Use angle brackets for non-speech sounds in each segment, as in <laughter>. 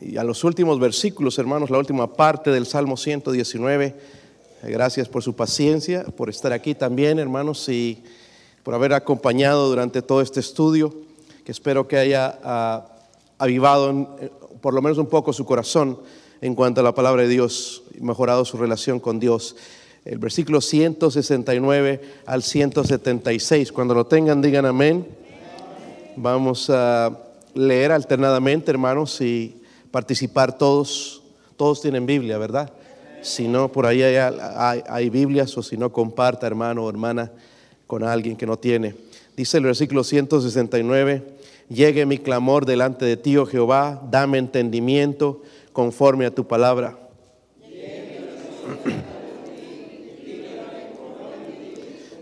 y a los últimos versículos, hermanos, la última parte del Salmo 119. Gracias por su paciencia, por estar aquí también, hermanos, y por haber acompañado durante todo este estudio, que espero que haya ah, avivado eh, por lo menos un poco su corazón en cuanto a la palabra de Dios y mejorado su relación con Dios. El versículo 169 al 176, cuando lo tengan, digan amén. Vamos a leer alternadamente, hermanos, y participar todos. Todos tienen Biblia, ¿verdad? Si no, por ahí hay, Biblias o si no, comparta, hermano o hermana, con alguien que no tiene. Dice el versículo 169, llegue mi clamor delante de ti, oh Jehová, dame entendimiento conforme a tu palabra.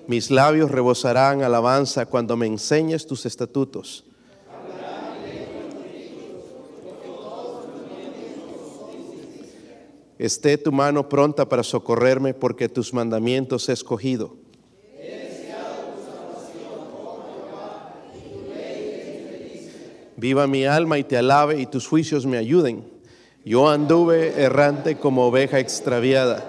Mis labios rebosarán alabanza cuando me enseñes tus estatutos. Esté tu mano pronta para socorrerme porque tus mandamientos he escogido. Viva mi alma y te alabe y tus juicios me ayuden. Yo anduve errante como oveja extraviada.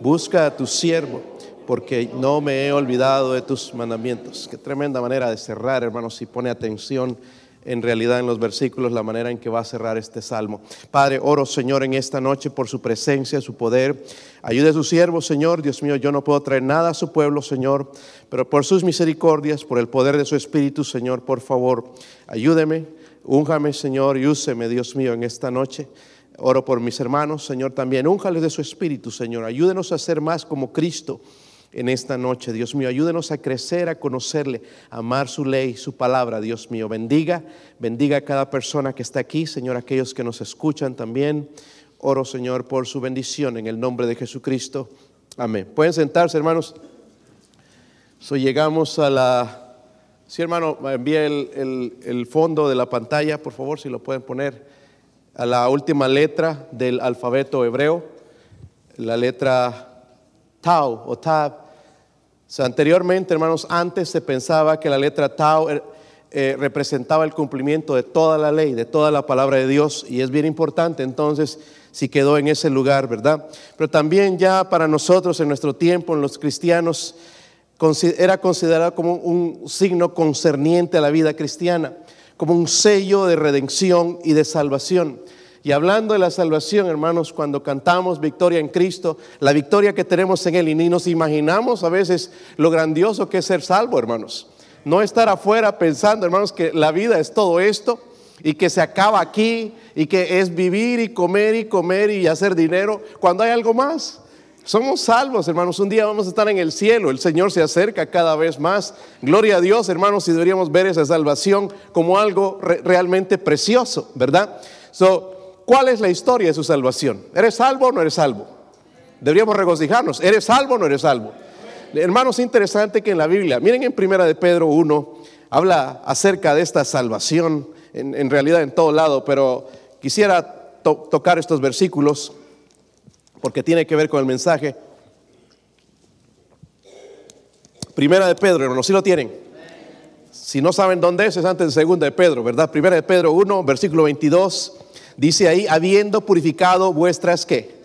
Busca a tu siervo porque no me he olvidado de tus mandamientos. Qué tremenda manera de cerrar, hermanos, si pone atención en realidad en los versículos la manera en que va a cerrar este salmo. Padre, oro Señor en esta noche por su presencia, su poder. Ayude a su siervo, Señor. Dios mío, yo no puedo traer nada a su pueblo, Señor, pero por sus misericordias, por el poder de su Espíritu, Señor, por favor, ayúdeme, únjame, Señor, y úseme, Dios mío, en esta noche. Oro por mis hermanos, Señor, también. Únjales de su Espíritu, Señor. Ayúdenos a ser más como Cristo en esta noche. Dios mío, ayúdenos a crecer, a conocerle, a amar su ley, su palabra, Dios mío. Bendiga, bendiga a cada persona que está aquí, Señor, aquellos que nos escuchan también. Oro, Señor, por su bendición en el nombre de Jesucristo. Amén. Pueden sentarse, hermanos. So, llegamos a la... Sí, hermano, envía el, el fondo de la pantalla, por favor, si lo pueden poner a la última letra del alfabeto hebreo, la letra Tau o Tab anteriormente, hermanos, antes se pensaba que la letra Tau eh, eh, representaba el cumplimiento de toda la ley, de toda la palabra de Dios, y es bien importante entonces si quedó en ese lugar, ¿verdad? Pero también ya para nosotros en nuestro tiempo, en los cristianos, era considerado como un signo concerniente a la vida cristiana, como un sello de redención y de salvación. Y hablando de la salvación, hermanos, cuando cantamos victoria en Cristo, la victoria que tenemos en Él, y ni nos imaginamos a veces lo grandioso que es ser salvo, hermanos. No estar afuera pensando, hermanos, que la vida es todo esto y que se acaba aquí y que es vivir y comer y comer y hacer dinero cuando hay algo más. Somos salvos, hermanos. Un día vamos a estar en el cielo. El Señor se acerca cada vez más. Gloria a Dios, hermanos, y deberíamos ver esa salvación como algo realmente precioso, ¿verdad? So, ¿Cuál es la historia de su salvación? ¿Eres salvo o no eres salvo? Deberíamos regocijarnos. ¿Eres salvo o no eres salvo? Hermanos, interesante que en la Biblia, miren en Primera de Pedro 1, habla acerca de esta salvación, en, realidad en todo lado, pero quisiera tocar estos versículos porque tiene que ver con el mensaje. Primera de Pedro, hermanos, si lo tienen. Si no saben dónde es, es antes de segunda de Pedro, ¿verdad? Primera de Pedro 1, versículo 22. Dice ahí, habiendo purificado vuestras qué?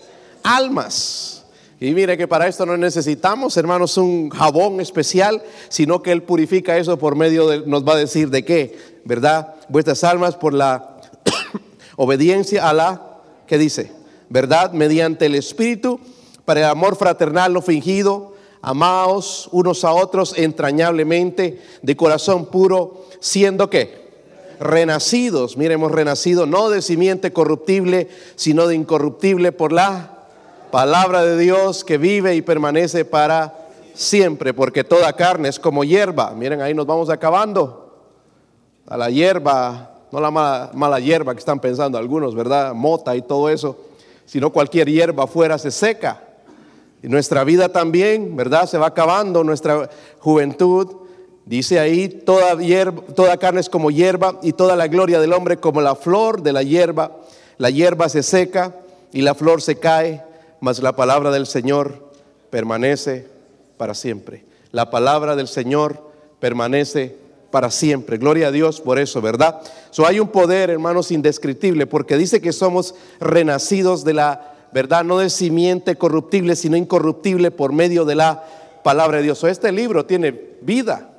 Almas. Y mire que para esto no necesitamos, hermanos, un jabón especial, sino que Él purifica eso por medio de, nos va a decir de qué, ¿verdad? Vuestras almas por la <coughs> obediencia a la, ¿qué dice? ¿Verdad? Mediante el Espíritu, para el amor fraternal no fingido, amaos unos a otros entrañablemente, de corazón puro, siendo que renacidos, mire, hemos renacido no de simiente corruptible, sino de incorruptible por la palabra de Dios que vive y permanece para siempre, porque toda carne es como hierba. Miren, ahí nos vamos acabando. A la hierba, no la mala, mala hierba que están pensando algunos, ¿verdad? Mota y todo eso, sino cualquier hierba afuera se seca. Y nuestra vida también, ¿verdad? Se va acabando, nuestra juventud, Dice ahí, toda, toda carne es como hierba y toda la gloria del hombre como la flor de la hierba. La hierba se seca y la flor se cae, mas la palabra del Señor permanece para siempre. La palabra del Señor permanece para siempre. Gloria a Dios por eso, ¿verdad? So, hay un poder, hermanos, indescriptible, porque dice que somos renacidos de la verdad, no de simiente corruptible, sino incorruptible por medio de la palabra de Dios. So, este libro tiene vida.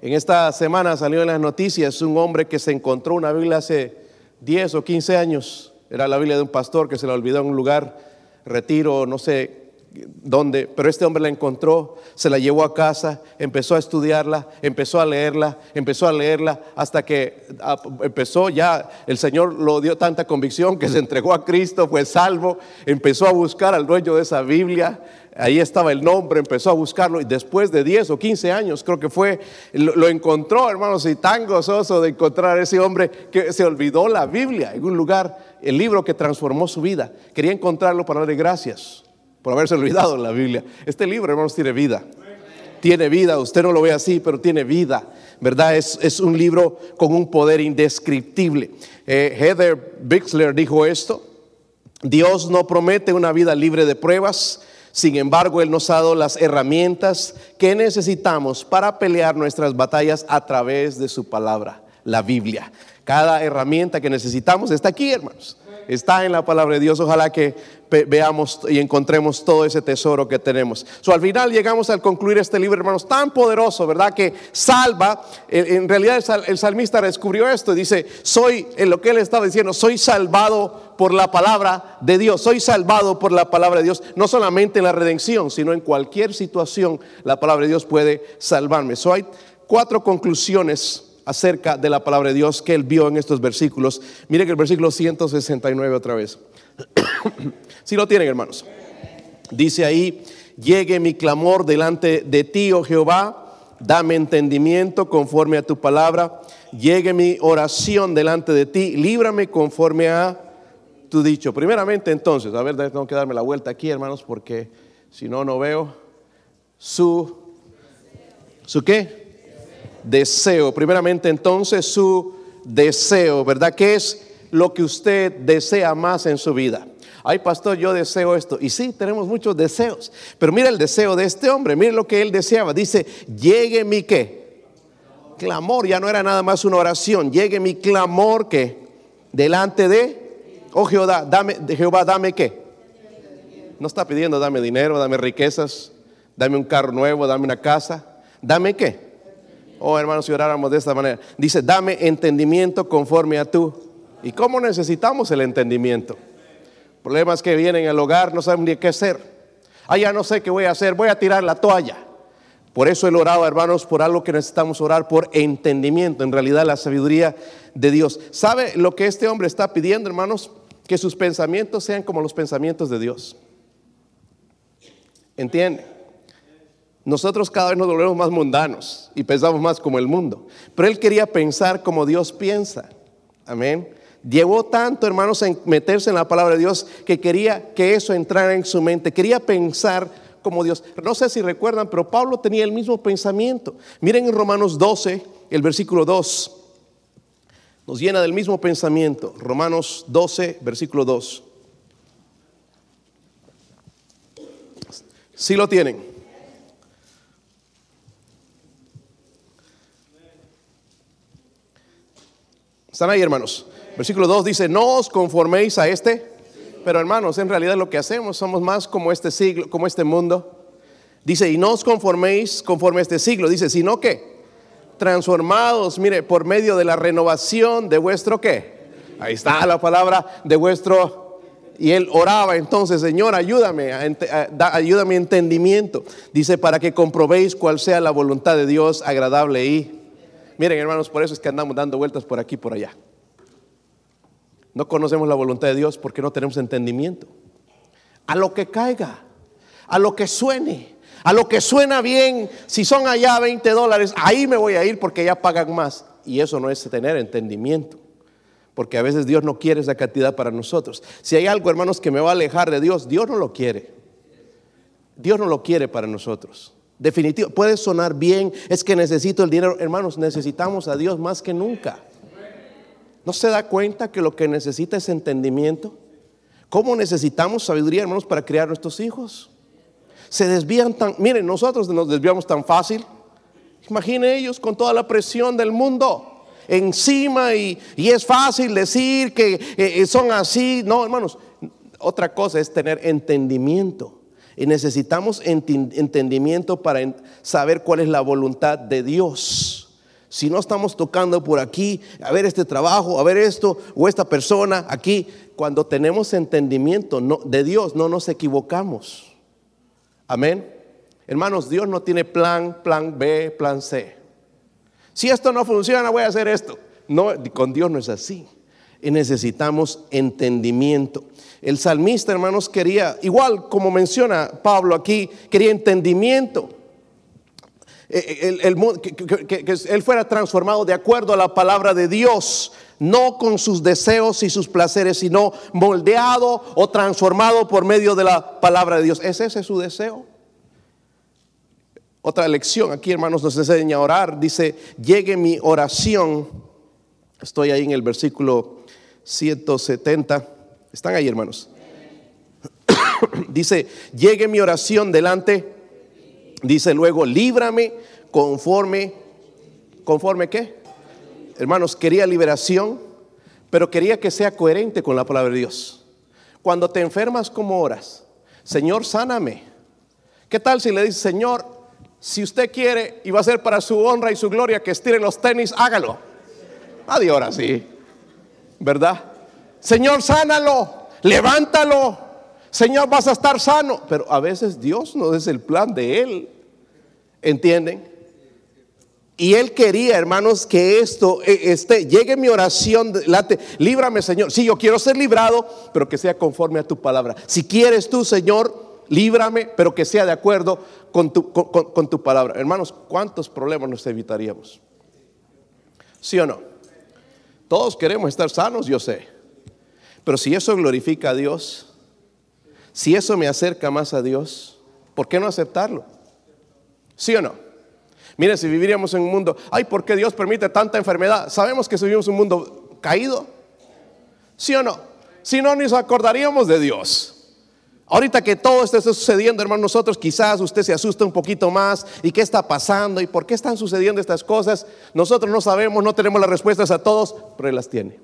En esta semana salió en las noticias un hombre que se encontró una Biblia hace 10 o 15 años. Era la Biblia de un pastor que se la olvidó en un lugar, retiro, no sé dónde, pero este hombre la encontró, se la llevó a casa, empezó a estudiarla, empezó a leerla, empezó a leerla, hasta que ah, empezó ya, el Señor lo dio tanta convicción que se entregó a Cristo, fue salvo, empezó a buscar al dueño de esa Biblia, ahí estaba el nombre, empezó a buscarlo y después de 10 o 15 años creo que fue, lo, encontró, hermanos, y tan gozoso de encontrar a ese hombre que se olvidó la Biblia en un lugar, el libro que transformó su vida. Quería encontrarlo para darle gracias por haberse olvidado la Biblia. Este libro, hermanos, tiene vida. Tiene vida, usted no lo ve así, pero tiene vida, ¿verdad? Es, un libro con un poder indescriptible. Eh, Heather Bixler dijo esto, Dios no promete una vida libre de pruebas, sin embargo, Él nos ha dado las herramientas que necesitamos para pelear nuestras batallas a través de su palabra, la Biblia. Cada herramienta que necesitamos está aquí, hermanos está en la palabra de Dios. Ojalá que veamos y encontremos todo ese tesoro que tenemos. So, al final llegamos al concluir este libro, hermanos, tan poderoso, ¿verdad? Que salva. En realidad el salmista descubrió esto y dice, soy, en lo que él estaba diciendo, soy salvado por la palabra de Dios. Soy salvado por la palabra de Dios. No solamente en la redención, sino en cualquier situación la palabra de Dios puede salvarme. So, hay cuatro conclusiones acerca de la palabra de Dios que él vio en estos versículos. Mire que el versículo 169 otra vez. <coughs> si lo tienen, hermanos. Dice ahí, llegue mi clamor delante de ti, oh Jehová, dame entendimiento conforme a tu palabra, llegue mi oración delante de ti, líbrame conforme a tu dicho. Primeramente entonces, a ver, tengo que darme la vuelta aquí, hermanos, porque si no, no veo su, ¿su qué? Deseo. Primeramente entonces su deseo, ¿verdad? ¿Qué es lo que usted desea más en su vida? Ay, pastor, yo deseo esto. Y sí, tenemos muchos deseos. Pero mira el deseo de este hombre, mire lo que él deseaba. Dice, llegue mi qué. Clamor, ya no era nada más una oración. Llegue mi clamor que delante de, oh Jehová, dame, Jehová, dame qué. No está pidiendo, dame dinero, dame riquezas, dame un carro nuevo, dame una casa. Dame qué Oh, hermanos, si oráramos de esta manera. Dice, dame entendimiento conforme a tú. ¿Y cómo necesitamos el entendimiento? Problemas que vienen al hogar, no saben ni qué hacer. Ah, ya no sé qué voy a hacer, voy a tirar la toalla. Por eso he orado, hermanos, por algo que necesitamos orar, por entendimiento, en realidad la sabiduría de Dios. ¿Sabe lo que este hombre está pidiendo, hermanos? Que sus pensamientos sean como los pensamientos de Dios. ¿Entiende? Nosotros cada vez nos volvemos más mundanos y pensamos más como el mundo. Pero él quería pensar como Dios piensa. Amén. Llevó tanto, hermanos, en meterse en la palabra de Dios que quería que eso entrara en su mente. Quería pensar como Dios. No sé si recuerdan, pero Pablo tenía el mismo pensamiento. Miren en Romanos 12, el versículo 2. Nos llena del mismo pensamiento. Romanos 12, versículo 2. Si lo tienen. ¿Están ahí, hermanos? Versículo 2 dice, no os conforméis a este, pero hermanos, en realidad lo que hacemos somos más como este siglo, como este mundo. Dice, y no os conforméis conforme a este siglo, dice, sino que transformados, mire, por medio de la renovación de vuestro qué. Ahí está la palabra de vuestro y él oraba entonces, Señor, ayúdame, ayúdame entendimiento. Dice, para que comprobéis cuál sea la voluntad de Dios agradable y Miren, hermanos, por eso es que andamos dando vueltas por aquí y por allá. No conocemos la voluntad de Dios porque no tenemos entendimiento. A lo que caiga, a lo que suene, a lo que suena bien, si son allá 20 dólares, ahí me voy a ir porque ya pagan más. Y eso no es tener entendimiento. Porque a veces Dios no quiere esa cantidad para nosotros. Si hay algo, hermanos, que me va a alejar de Dios, Dios no lo quiere. Dios no lo quiere para nosotros. Definitivo, puede sonar bien, es que necesito el dinero. Hermanos, necesitamos a Dios más que nunca. ¿No se da cuenta que lo que necesita es entendimiento? ¿Cómo necesitamos sabiduría, hermanos, para criar nuestros hijos? Se desvían tan, miren, nosotros nos desviamos tan fácil. Imagine ellos con toda la presión del mundo encima y, es fácil decir que eh, eh, son así. No, hermanos, otra cosa es tener entendimiento. Y necesitamos entendimiento para saber cuál es la voluntad de Dios. Si no estamos tocando por aquí, a ver este trabajo, a ver esto o esta persona aquí, cuando tenemos entendimiento de Dios no nos equivocamos. Amén. Hermanos, Dios no tiene plan, plan B, plan C. Si esto no funciona, voy a hacer esto. No, con Dios no es así. Y necesitamos entendimiento. El salmista, hermanos, quería, igual como menciona Pablo aquí, quería entendimiento. Eh, eh, que, él fuera transformado de acuerdo a la palabra de Dios, no con sus deseos y sus placeres, sino moldeado o transformado por medio de la palabra de Dios. ¿Es ese su deseo? Otra lección aquí, hermanos, nos enseña a orar. Dice, llegue mi oración. Estoy ahí en el versículo 170. ¿Están ahí, hermanos? <coughs> Dice, llegue mi oración delante. Dice luego, líbrame conforme, conforme qué? Hermanos, quería liberación, pero quería que sea coherente con la palabra de Dios. Cuando te enfermas, ¿cómo oras? Señor, sáname. ¿Qué tal si le dices, Señor, si usted quiere y va a ser para su honra y su gloria que estire los tenis, hágalo. Nadie ahora sí, ¿verdad? Señor, sánalo, levántalo. Señor, vas a estar sano. Pero a veces Dios no es el plan de Él. ¿Entienden? Y Él quería, hermanos, que esto eh, este, llegue mi oración, líbrame, Señor. Si sí, yo quiero ser librado, pero que sea conforme a tu palabra. Si quieres tú, Señor, líbrame, pero que sea de acuerdo con tu, con, tu palabra. Hermanos, ¿cuántos problemas nos evitaríamos? ¿Sí o no? Todos queremos estar sanos, yo sé. Pero si eso glorifica a Dios, si eso me acerca más a Dios, ¿por qué no aceptarlo? ¿Sí o no? Mire, si viviríamos en un mundo, ay, ¿por qué Dios permite tanta enfermedad? Sabemos que vivimos en un mundo caído. ¿Sí o no? Si no, nos acordaríamos de Dios. Ahorita que todo esto está sucediendo, hermano, nosotros quizás usted se asusta un poquito más y qué está pasando y por qué están sucediendo estas cosas. Nosotros no sabemos, no tenemos las respuestas a todos, pero Él las tiene.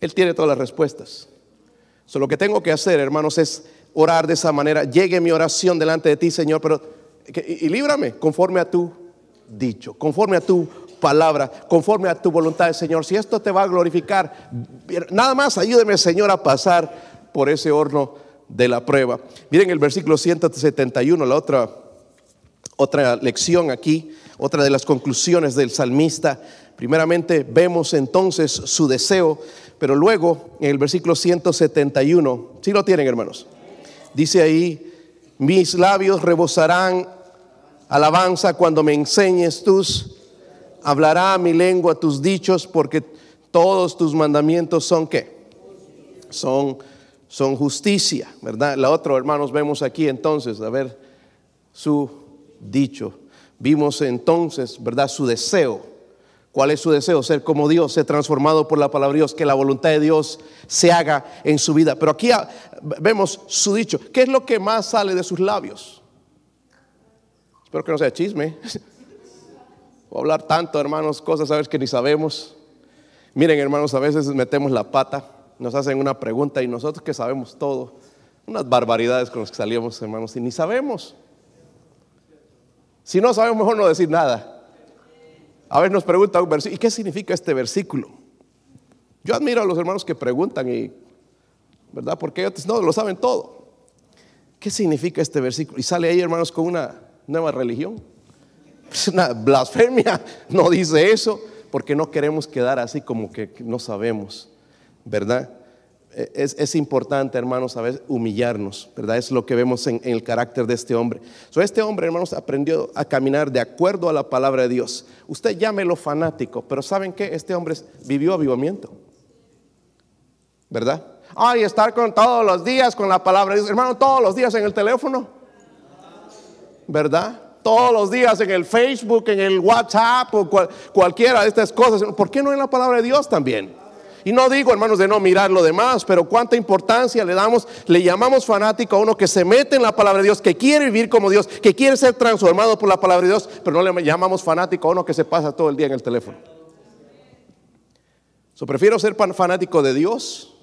Él tiene todas las respuestas. lo que tengo que hacer, hermanos, es orar de esa manera. Llegue mi oración delante de ti, Señor, pero y, y líbrame conforme a tu dicho, conforme a tu palabra, conforme a tu voluntad, Señor. Si esto te va a glorificar, nada más ayúdeme, Señor, a pasar por ese horno de la prueba. Miren el versículo 171, la otra, otra lección aquí, otra de las conclusiones del salmista. Primeramente vemos entonces su deseo, pero luego en el versículo 171, si ¿sí lo tienen hermanos, dice ahí, mis labios rebosarán alabanza cuando me enseñes tus, hablará mi lengua tus dichos, porque todos tus mandamientos son qué? Son son justicia, ¿verdad? La otra, hermanos, vemos aquí entonces, a ver, su dicho. Vimos entonces, ¿verdad? Su deseo. ¿Cuál es su deseo? Ser como Dios, ser transformado por la palabra de Dios, que la voluntad de Dios se haga en su vida. Pero aquí ah, vemos su dicho. ¿Qué es lo que más sale de sus labios? Espero que no sea chisme. <laughs> O hablar tanto, hermanos, cosas a veces que ni sabemos. Miren, hermanos, a veces metemos la pata nos hacen una pregunta y nosotros que sabemos todo, unas barbaridades con las que salíamos, hermanos, y ni sabemos. Si no sabemos, mejor no decir nada. A ver, nos pregunta un versículo, ¿y qué significa este versículo? Yo admiro a los hermanos que preguntan y, ¿verdad? Porque ellos no lo saben todo. ¿Qué significa este versículo? Y sale ahí, hermanos, con una nueva religión. Es una blasfemia, <laughs> no dice eso, porque no queremos quedar así como que no sabemos. ¿Verdad? E, es, importante, hermanos, a veces humillarnos, ¿verdad? Es lo que vemos en, el carácter de este hombre. este hombre, hermanos, aprendió a caminar de acuerdo a la palabra de Dios. Usted llámelo fanático, pero ¿saben qué? Este hombre vivió avivamiento, ¿verdad? Ay, estar con todos los días con la palabra de Dios, hermano, todos los días en el teléfono, ¿verdad? Todos los días en el Facebook, en el WhatsApp o cualquiera de estas cosas. ¿Por qué no en la palabra de Dios también? Y no digo, hermanos, de no mirar lo demás, pero cuánta importancia le damos, le llamamos fanático a uno que se mete en la palabra de Dios, que quiere vivir como Dios, que quiere ser transformado por la palabra de Dios, pero no le llamamos fanático a uno que se pasa todo el día en el teléfono. So, prefiero ser fanático de Dios.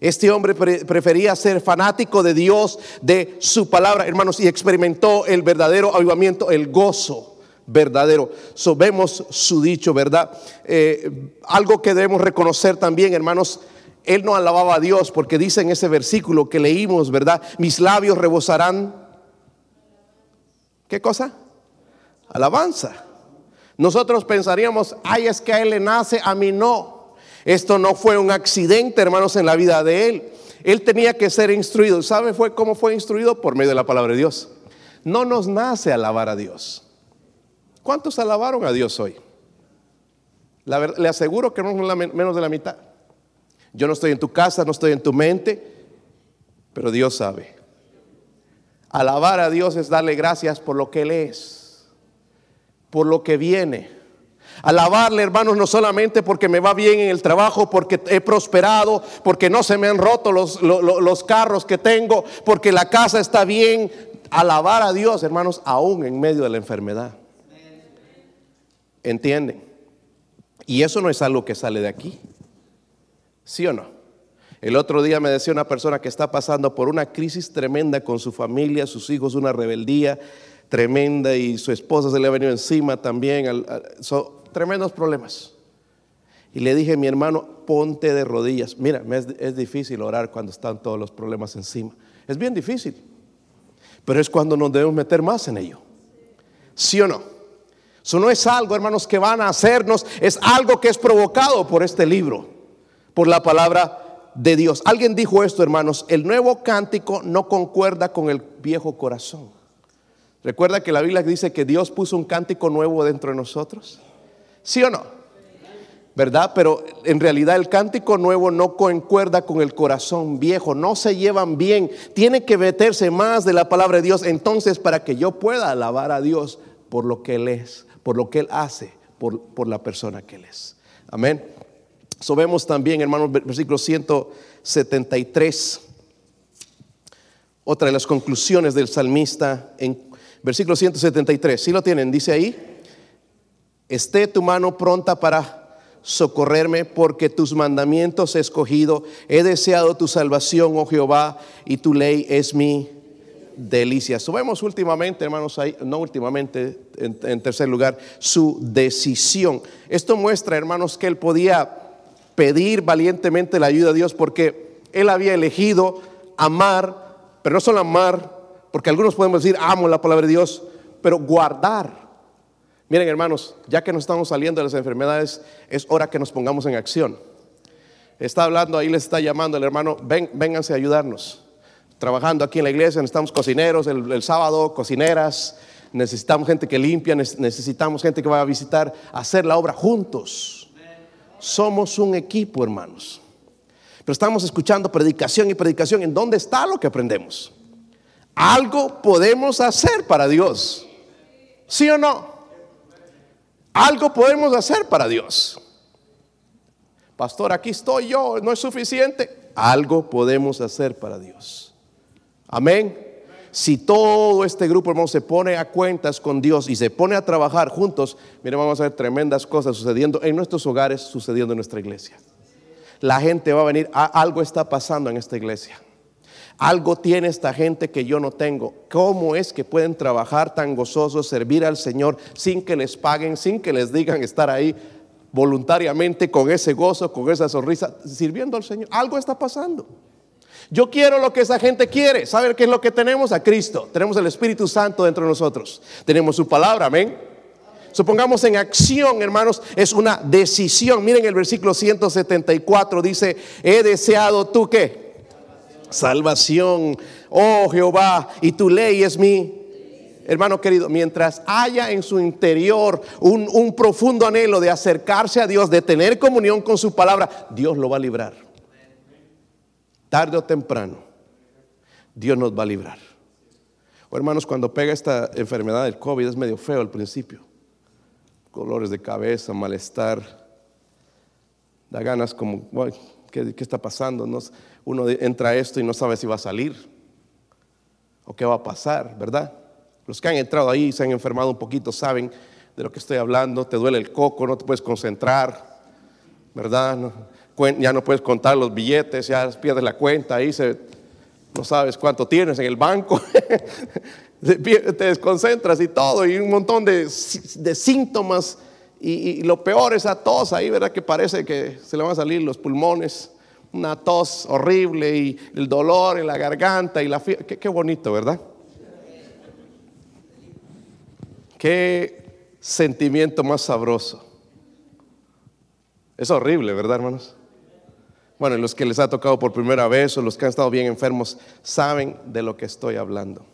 Este hombre prefería ser fanático de Dios, de su palabra, hermanos, y experimentó el verdadero avivamiento, el gozo verdadero. So, vemos su dicho, ¿verdad? Eh, algo que debemos reconocer también, hermanos, él no alababa a Dios porque dice en ese versículo que leímos, ¿verdad? Mis labios rebosarán. ¿Qué cosa? Alabanza. Nosotros pensaríamos, ay, es que a él le nace, a mí no. Esto no fue un accidente, hermanos, en la vida de él. Él tenía que ser instruido. ¿Sabe fue cómo fue instruido? Por medio de la palabra de Dios. No nos nace alabar a Dios. ¿Cuántos alabaron a Dios hoy? le aseguro que menos de la mitad. Yo no estoy en tu casa, no estoy en tu mente, pero Dios sabe. Alabar a Dios es darle gracias por lo que Él es, por lo que viene. Alabarle, hermanos, no solamente porque me va bien en el trabajo, porque he prosperado, porque no se me han roto los carros que tengo, porque la casa está bien. Alabar a Dios, hermanos, aún en medio de la enfermedad. ¿Entienden? Y eso no es algo que sale de aquí. ¿Sí o no? El otro día me decía una persona que está pasando por una crisis tremenda con su familia, sus hijos, una rebeldía tremenda y su esposa se le ha venido encima también. Son tremendos problemas. Y le dije, mi hermano, ponte de rodillas. Mira, es, difícil orar cuando están todos los problemas encima. Es bien difícil. Pero es cuando nos debemos meter más en ello. ¿Sí o no? Eso no es algo, hermanos, que van a hacernos, es algo que es provocado por este libro, por la palabra de Dios. Alguien dijo esto, hermanos, el nuevo cántico no concuerda con el viejo corazón. ¿Recuerda que la Biblia dice que Dios puso un cántico nuevo dentro de nosotros? ¿Sí o no? ¿Verdad? Pero en realidad el cántico nuevo no concuerda con el corazón viejo, no se llevan bien, tiene que meterse más de la palabra de Dios entonces para que yo pueda alabar a Dios por lo que Él es por lo que Él hace, por, la persona que Él es. Amén. So vemos también, hermanos, versículo 173, otra de las conclusiones del salmista en versículo 173. Si lo tienen, dice ahí, esté tu mano pronta para socorrerme, porque tus mandamientos he escogido. He deseado tu salvación, oh Jehová, y tu ley es mi delicias. Subemos últimamente, hermanos, ahí, no últimamente, en, tercer lugar, su decisión. Esto muestra, hermanos, que él podía pedir valientemente la ayuda de Dios porque él había elegido amar, pero no solo amar, porque algunos podemos decir, amo la palabra de Dios, pero guardar. Miren, hermanos, ya que nos estamos saliendo de las enfermedades, es hora que nos pongamos en acción. Está hablando ahí, les está llamando el hermano, ven, vénganse a ayudarnos trabajando aquí en la iglesia, necesitamos cocineros el, sábado, cocineras, necesitamos gente que limpia, necesitamos gente que vaya a visitar, hacer la obra juntos. Somos un equipo, hermanos. Pero estamos escuchando predicación y predicación. ¿En dónde está lo que aprendemos? Algo podemos hacer para Dios. ¿Sí o no? Algo podemos hacer para Dios. Pastor, aquí estoy yo, no es suficiente. Algo podemos hacer para Dios. Amén. Si todo este grupo, hermano, se pone a cuentas con Dios y se pone a trabajar juntos, miren, vamos a ver tremendas cosas sucediendo en nuestros hogares, sucediendo en nuestra iglesia. La gente va a venir, algo está pasando en esta iglesia. Algo tiene esta gente que yo no tengo. ¿Cómo es que pueden trabajar tan gozosos, servir al Señor sin que les paguen, sin que les digan estar ahí voluntariamente con ese gozo, con esa sonrisa, sirviendo al Señor? Algo está pasando. Yo quiero lo que esa gente quiere. ¿Saben qué es lo que tenemos? A Cristo. Tenemos el Espíritu Santo dentro de nosotros. Tenemos su palabra, amén. Supongamos en acción, hermanos, es una decisión. Miren el versículo 174, dice, he deseado tú qué? Salvación, oh Jehová, y tu ley es mi hermano querido, mientras haya en su interior un, un, profundo anhelo de acercarse a Dios, de tener comunión con su palabra, Dios lo va a librar tarde o temprano, Dios nos va a librar. O hermanos, cuando pega esta enfermedad del COVID es medio feo al principio. Colores de cabeza, malestar. Da ganas como, ¿qué, está pasando? uno entra a esto y no sabe si va a salir o qué va a pasar, ¿verdad? Los que han entrado ahí y se han enfermado un poquito saben de lo que estoy hablando. Te duele el coco, no te puedes concentrar, ¿verdad? Ya no puedes contar los billetes, ya pierdes la cuenta, ahí se, no sabes cuánto tienes en el banco. <laughs> te desconcentras y todo, y un montón de, síntomas. Y, lo peor es la tos ahí, ¿verdad? Que parece que se le van a salir los pulmones. Una tos horrible y el dolor en la garganta y la qué bonito, ¿verdad? Qué sentimiento más sabroso. Es horrible, ¿verdad, hermanos? Bueno, los que les ha tocado por primera vez o los que han estado bien enfermos saben de lo que estoy hablando.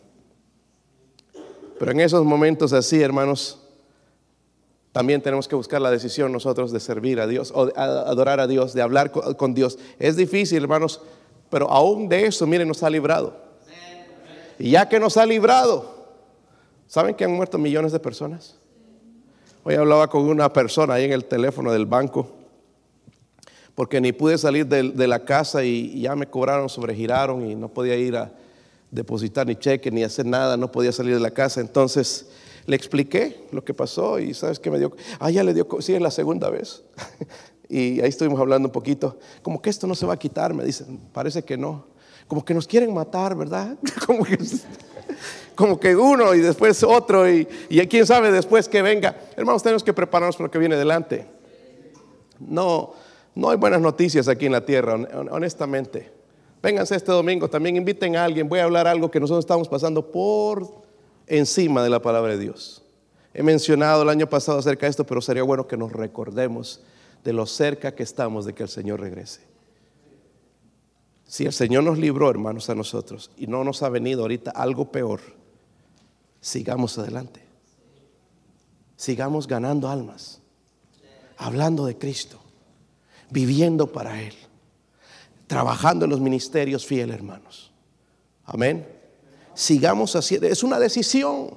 Pero en esos momentos así, hermanos, también tenemos que buscar la decisión nosotros de servir a Dios o de adorar a Dios, de hablar con Dios. Es difícil, hermanos, pero aún de eso, miren, nos ha librado. Y ya que nos ha librado, ¿Saben que han muerto millones de personas? Hoy hablaba con una persona ahí en el teléfono del banco, porque ni pude salir de, la casa y ya me cobraron, sobregiraron y no podía ir a depositar ni cheque ni hacer nada, no podía salir de la casa. Entonces le expliqué lo que pasó y sabes que me dio, ah, ya le dio, sí, es la segunda vez. <laughs> y ahí estuvimos hablando un poquito, como que esto no se va a quitar, me dicen, parece que no. Como que nos quieren matar, ¿verdad? <laughs> como que como que uno y después otro y, y quién sabe después que venga. Hermanos, tenemos que prepararnos para lo que viene delante. No, no hay buenas noticias aquí en la tierra, honestamente. Vénganse este domingo, también inviten a alguien. Voy a hablar algo que nosotros estamos pasando por encima de la palabra de Dios. He mencionado el año pasado acerca de esto, pero sería bueno que nos recordemos de lo cerca que estamos de que el Señor regrese. Si el Señor nos libró, hermanos, a nosotros y no nos ha venido ahorita algo peor, sigamos adelante. Sigamos ganando almas, hablando de Cristo, viviendo para Él, trabajando en los ministerios fieles, hermanos. Amén. Sigamos haciendo, es una decisión,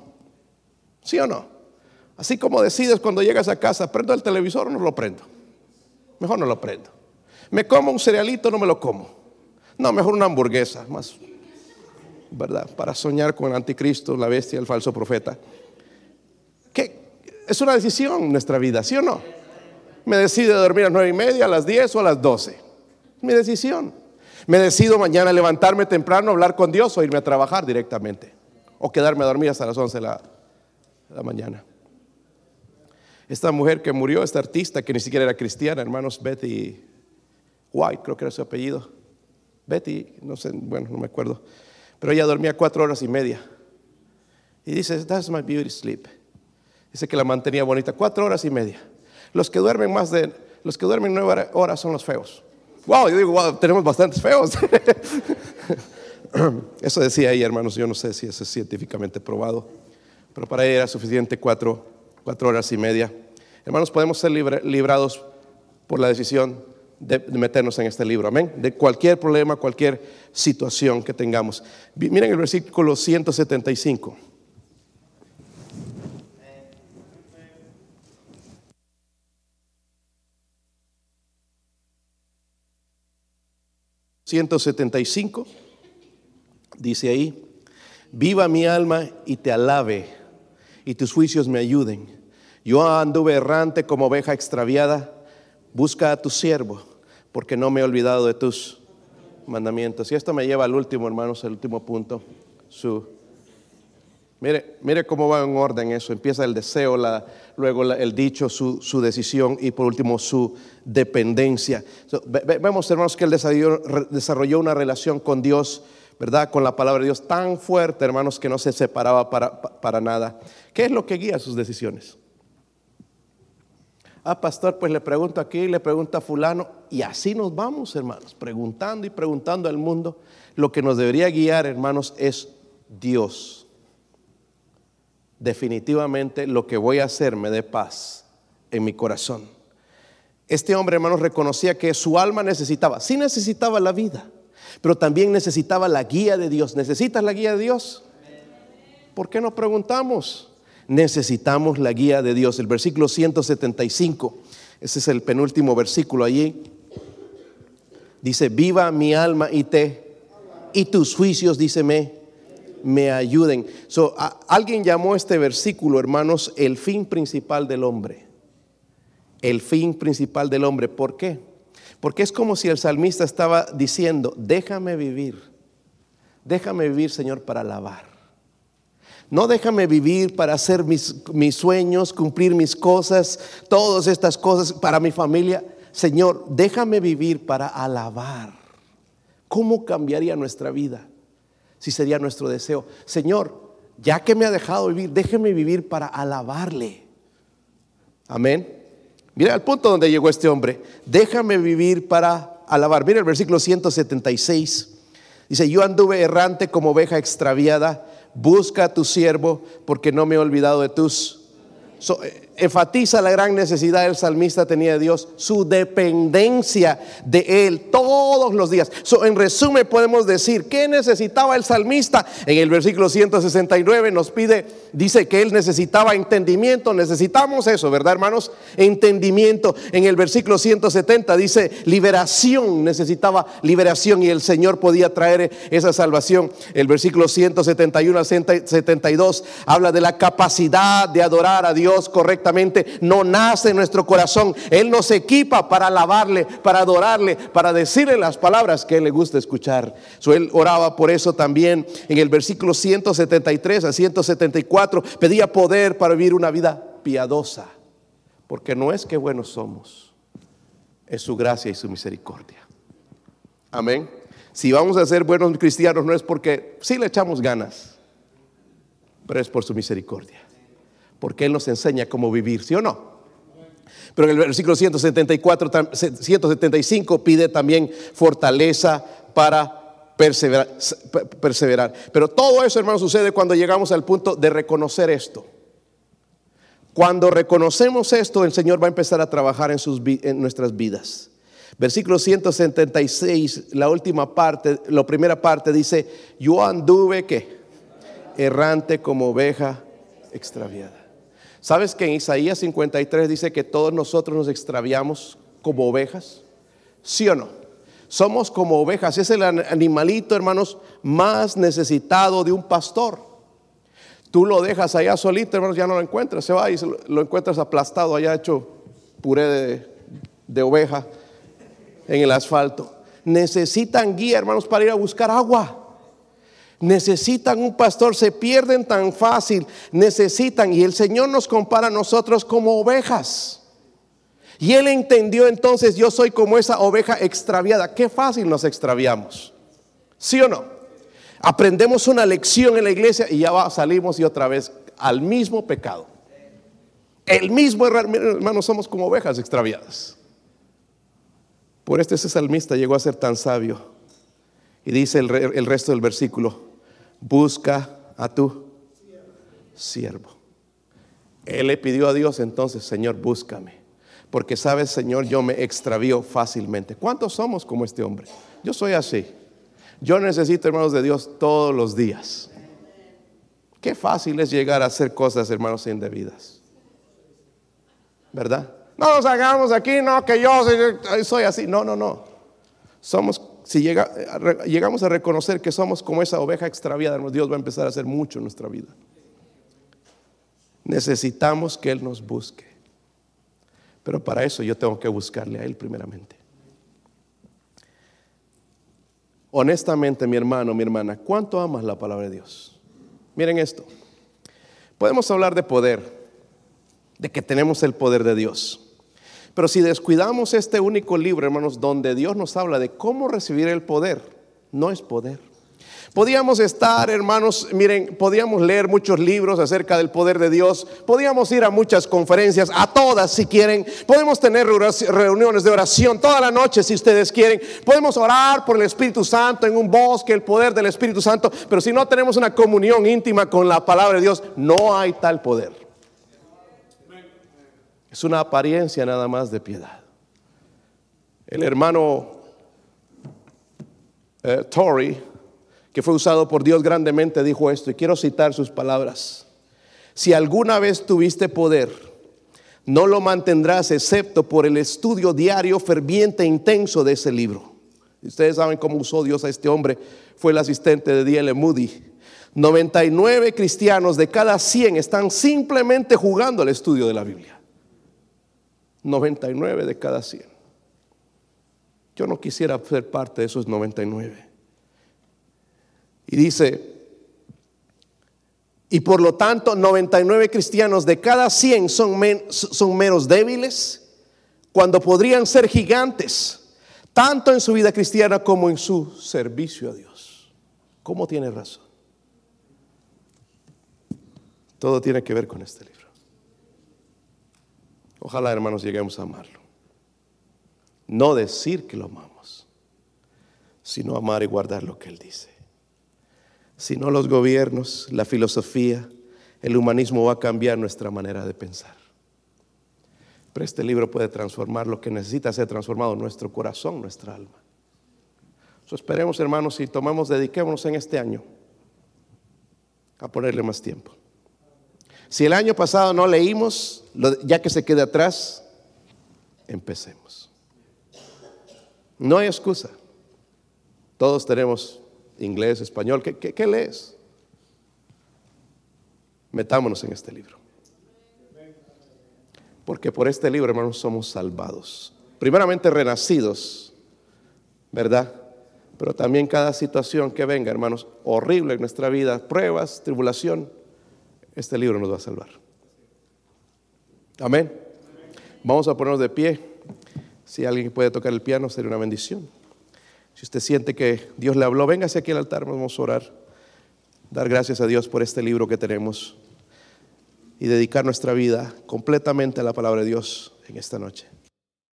¿sí o no? Así como decides cuando llegas a casa, ¿prendo el televisor o no lo prendo? Mejor no lo prendo. ¿Me como un cerealito no me lo como? No, mejor una hamburguesa, más ¿verdad? Para soñar con el anticristo, la bestia, el falso profeta. ¿Qué? Es una decisión nuestra vida, ¿sí o no? Me decido dormir a las nueve y media, a las diez o a las doce. Mi decisión. Me decido mañana levantarme temprano, hablar con Dios o irme a trabajar directamente. O quedarme a dormir hasta las once de la, de la mañana. Esta mujer que murió, esta artista que ni siquiera era cristiana, hermanos Betty White, creo que era su apellido. Betty, no sé, bueno, no me acuerdo. Pero ella dormía cuatro horas y media. Y dice, that's my beauty sleep. Dice que la mantenía bonita, cuatro horas y media. Los que duermen más de, los que duermen nueve horas son los feos. Wow, yo digo, wow, tenemos bastantes feos. <laughs> Eso decía ella, hermanos, yo no sé si eso es científicamente probado, pero para ella era suficiente cuatro, cuatro horas y media. Hermanos, podemos ser librados por la decisión de, meternos en este libro, amén, de cualquier problema, cualquier situación que tengamos. Miren el versículo 175. ...175... ...dice ahí... ...viva mi alma y te alabe... ...y tus juicios me ayuden... ...yo anduve errante como oveja extraviada... ...busca a tu siervo porque no me he olvidado de tus mandamientos. Y esto me lleva al último, hermanos, el último punto. Su, mire, mire cómo va en orden eso. Empieza el deseo, luego el dicho, su, su, decisión y por último su dependencia. vemos, hermanos, que él desarrolló una relación con Dios. ¿verdad? Con la palabra de Dios tan fuerte, hermanos, que no se separaba para, para nada. ¿Qué es lo que guía sus decisiones? Ah, pastor, pues le pregunto aquí, le pregunto a fulano, y así nos vamos, hermanos, preguntando y preguntando al mundo. Lo que nos debería guiar, hermanos, es Dios. Definitivamente lo que voy a hacer me dé paz en mi corazón. Este hombre, hermanos, reconocía que su alma necesitaba, sí necesitaba la vida, pero también necesitaba la guía de Dios. ¿Necesitas la guía de Dios? ¿Por qué no preguntamos? necesitamos la guía de Dios. El versículo 175 Ese es el penúltimo versículo allí. Dice, viva mi alma y te, y tus juicios, dice, me, ayuden. So, alguien llamó este versículo, hermanos, el fin principal del hombre. El fin principal del hombre. ¿Por qué? Porque es como si el salmista estaba diciendo, déjame vivir, déjame vivir, Señor, para alabar. No déjame vivir para hacer mis, mis sueños, cumplir mis cosas, todas estas cosas para mi familia. Señor, déjame vivir para alabar. ¿Cómo cambiaría nuestra vida si sería nuestro deseo? Señor, ya que me ha dejado vivir, déjeme vivir para alabarle. Amén. Mira el punto donde llegó este hombre. Déjame vivir para alabar. Mira el versículo 176. Dice, yo anduve errante como oveja extraviada. Busca a tu siervo porque no me he olvidado de tus... Eh, enfatiza la gran necesidad del salmista tenía de Dios, su dependencia de Él todos los días. en resumen podemos decir, ¿qué necesitaba el salmista? En el versículo 169 nos pide, dice que Él necesitaba entendimiento, necesitamos eso, ¿verdad hermanos? Entendimiento. En el versículo 170 dice liberación, necesitaba liberación y el Señor podía traer esa salvación. El versículo 171 a 72 habla de la capacidad de adorar a Dios correctamente no nace en nuestro corazón. Él nos equipa para alabarle, para adorarle, para decirle las palabras que Él le gusta escuchar. él oraba por eso también en el versículo 173 a 174. Pedía poder para vivir una vida piadosa. Porque no es que buenos somos, es su gracia y su misericordia. Amén. Si vamos a ser buenos cristianos no es porque sí le echamos ganas, pero es por su misericordia porque Él nos enseña cómo vivir, ¿sí o no? Pero en el versículo 174, 175 pide también fortaleza para perseverar. Pero todo eso, hermano, sucede cuando llegamos al punto de reconocer esto. Cuando reconocemos esto, el Señor va a empezar a trabajar en, en nuestras vidas. Versículo 176, la última parte, la primera parte dice, yo anduve que errante como oveja extraviada. ¿Sabes que en Isaías 53 dice que todos nosotros nos extraviamos como ovejas? ¿Sí o no? Somos como ovejas. Es el animalito, hermanos, más necesitado de un pastor. Tú lo dejas allá solito, hermanos, ya no lo encuentras. Se va y lo encuentras aplastado allá hecho puré de, de oveja en el asfalto. Necesitan guía, hermanos, para ir a buscar agua necesitan un pastor, se pierden tan fácil, necesitan, y el Señor nos compara a nosotros como ovejas. Y él entendió entonces, yo soy como esa oveja extraviada. Qué fácil nos extraviamos. ¿Sí o no? Aprendemos una lección en la iglesia y ya salimos y otra vez al mismo pecado. El mismo error, hermanos, somos como ovejas extraviadas. Por este ese salmista llegó a ser tan sabio. Y dice el, el resto del versículo, busca a tu siervo. Él le pidió a Dios entonces, Señor, búscame. Porque sabes, Señor, yo me extravío fácilmente. ¿Cuántos somos como este hombre? Yo soy así. Yo necesito, hermanos de Dios, todos los días. Qué fácil es llegar a hacer cosas, hermanos, indebidas. ¿Verdad? No nos hagamos aquí, no, que yo soy, soy así. No, no, no. Somos si llegamos a reconocer que somos como esa oveja extraviada, Dios va a empezar a hacer mucho en nuestra vida. Necesitamos que Él nos busque. Pero para eso yo tengo que buscarle a Él primeramente. Honestamente, mi hermano, mi hermana, ¿cuánto amas la palabra de Dios? Miren esto. Podemos hablar de poder, de que tenemos el poder de Dios. Pero si descuidamos este único libro, hermanos, donde Dios nos habla de cómo recibir el poder, no es poder. Podíamos estar, hermanos, miren, podíamos leer muchos libros acerca del poder de Dios, podíamos ir a muchas conferencias, a todas si quieren, podemos tener reuniones de oración toda la noche si ustedes quieren, podemos orar por el Espíritu Santo en un bosque, el poder del Espíritu Santo, pero si no tenemos una comunión íntima con la palabra de Dios, no hay tal poder. Es una apariencia nada más de piedad. El hermano eh, Tory, que fue usado por Dios grandemente, dijo esto, y quiero citar sus palabras. Si alguna vez tuviste poder, no lo mantendrás excepto por el estudio diario, ferviente e intenso de ese libro. Ustedes saben cómo usó Dios a este hombre, fue el asistente de D.L. Moody. 99 cristianos de cada 100 están simplemente jugando al estudio de la Biblia. 99 de cada 100. Yo no quisiera ser parte de esos 99. Y dice, y por lo tanto 99 cristianos de cada 100 son, son menos débiles cuando podrían ser gigantes, tanto en su vida cristiana como en su servicio a Dios. ¿Cómo tiene razón? Todo tiene que ver con este libro. Ojalá, hermanos, lleguemos a amarlo. No decir que lo amamos, sino amar y guardar lo que Él dice. Si no los gobiernos, la filosofía, el humanismo va a cambiar nuestra manera de pensar. Pero este libro puede transformar lo que necesita ser transformado, nuestro corazón, nuestra alma. So, esperemos, hermanos, y tomemos, dediquémonos en este año a ponerle más tiempo. Si el año pasado no leímos, ya que se quede atrás, empecemos. No hay excusa. Todos tenemos inglés, español. ¿Qué, lees? Metámonos en este libro. Porque por este libro, hermanos, somos salvados. Primeramente renacidos, ¿verdad? Pero también cada situación que venga, hermanos, horrible en nuestra vida, pruebas, tribulación, este libro nos va a salvar. Amén. Vamos a ponernos de pie. Si alguien puede tocar el piano, sería una bendición. Si usted siente que Dios le habló, véngase aquí al altar, vamos a orar. Dar gracias a Dios por este libro que tenemos y dedicar nuestra vida completamente a la palabra de Dios en esta noche.